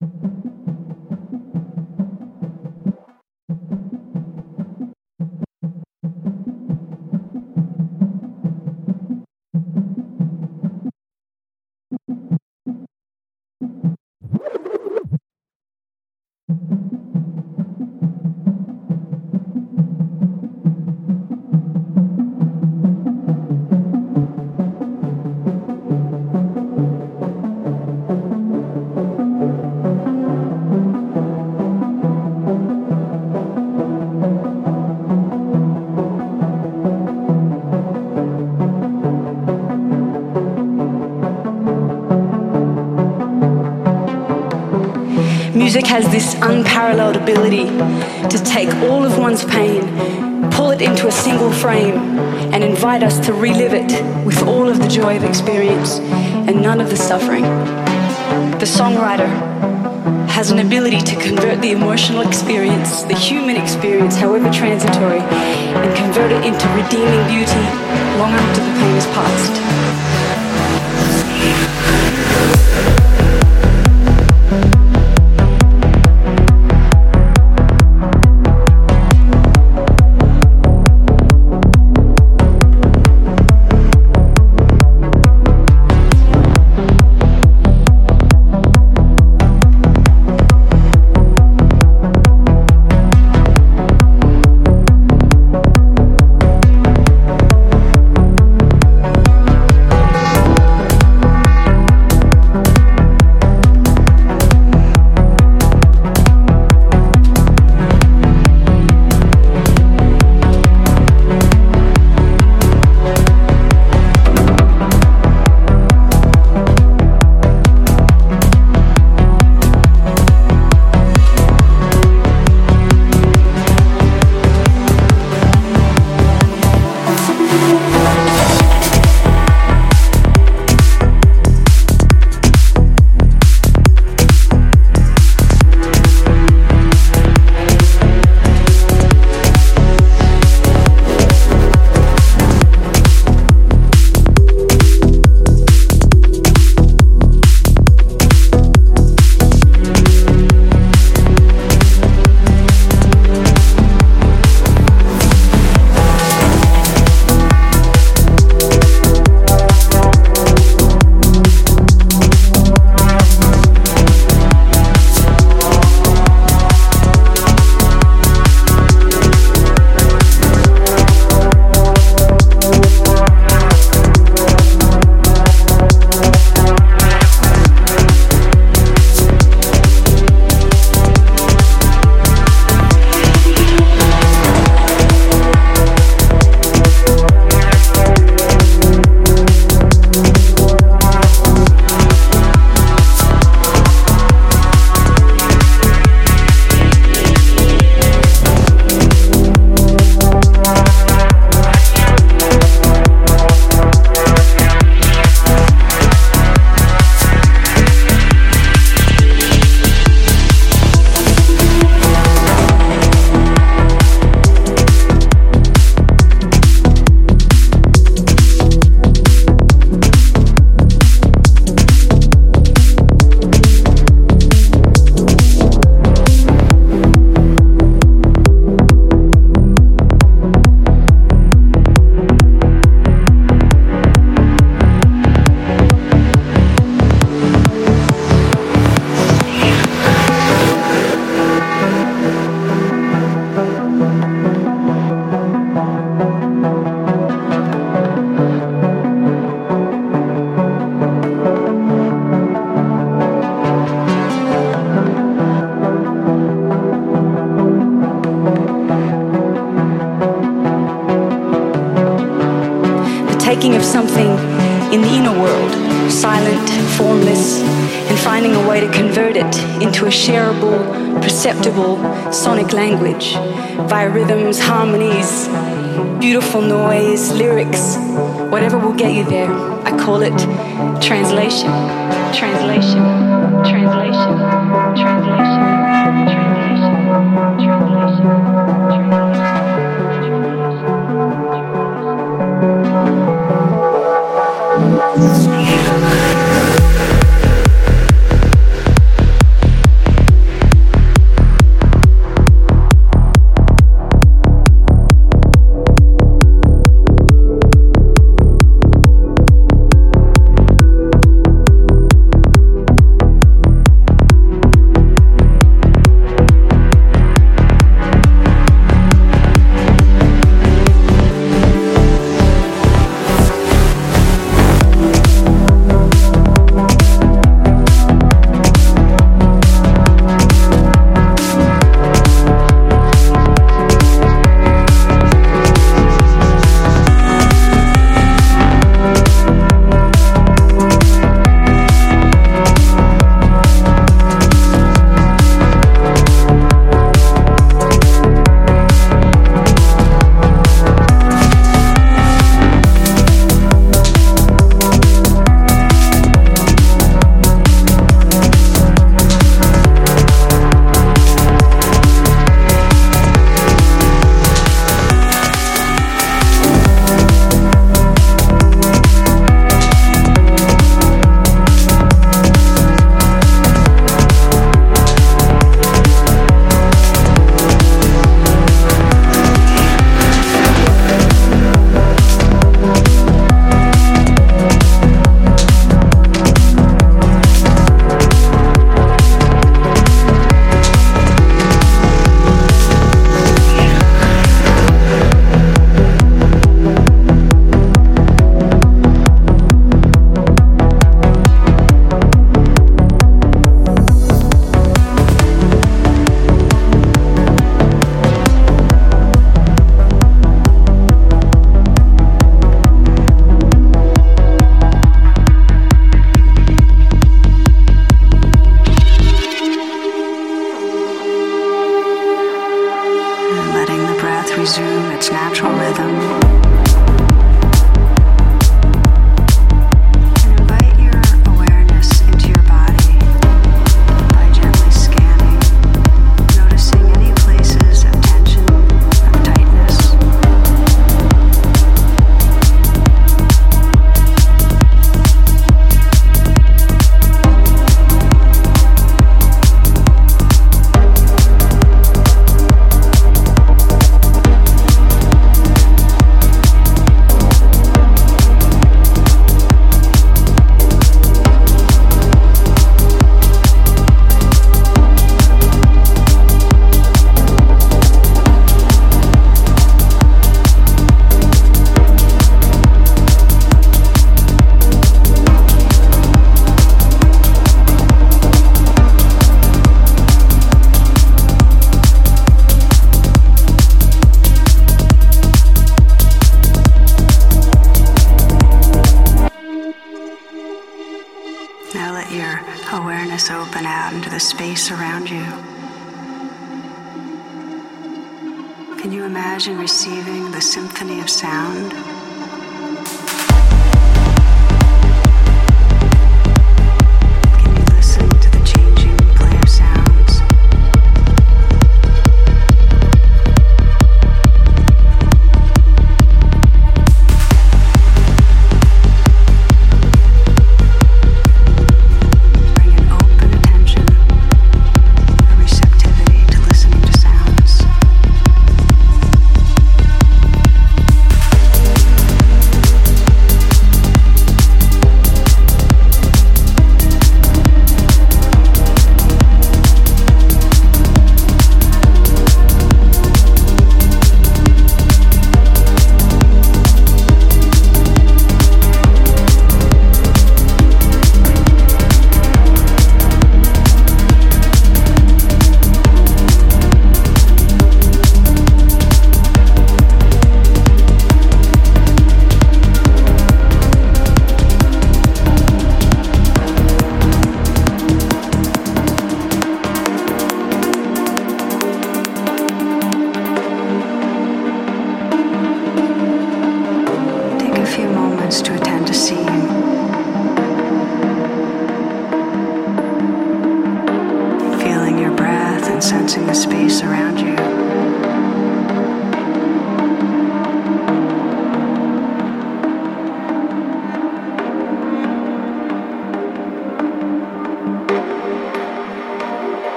Music has this unparalleled ability to take all of one's pain, pull it into a single frame, and invite us to relive it with all of the joy of experience and none of the suffering. The songwriter has an ability to convert the emotional experience, the human experience, however transitory, and convert it into redeeming beauty long after the pain is past.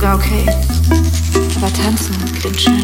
Sogar okay. Aber tanzen klingt schöner.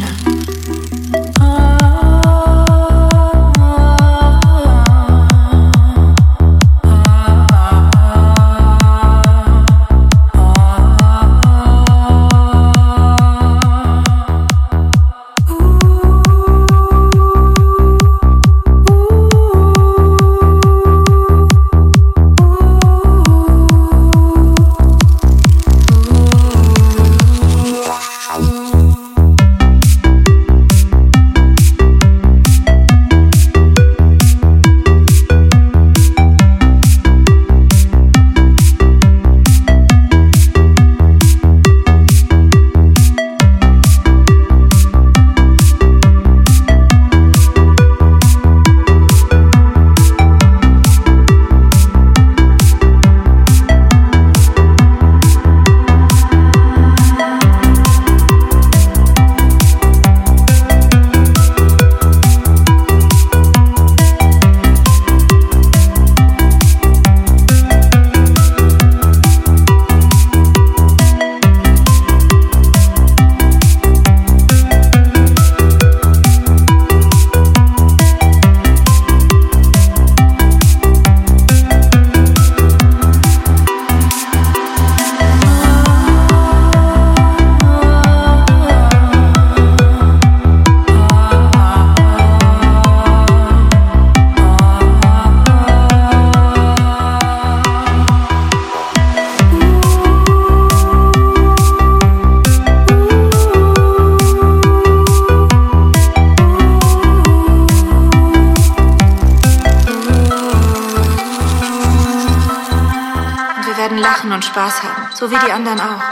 Spaß haben, so wie die anderen auch.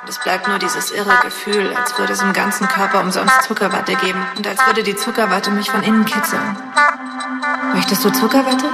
Und es bleibt nur dieses irre Gefühl, als würde es im ganzen Körper umsonst Zuckerwatte geben und als würde die Zuckerwatte mich von innen kitzeln. Möchtest du Zuckerwatte?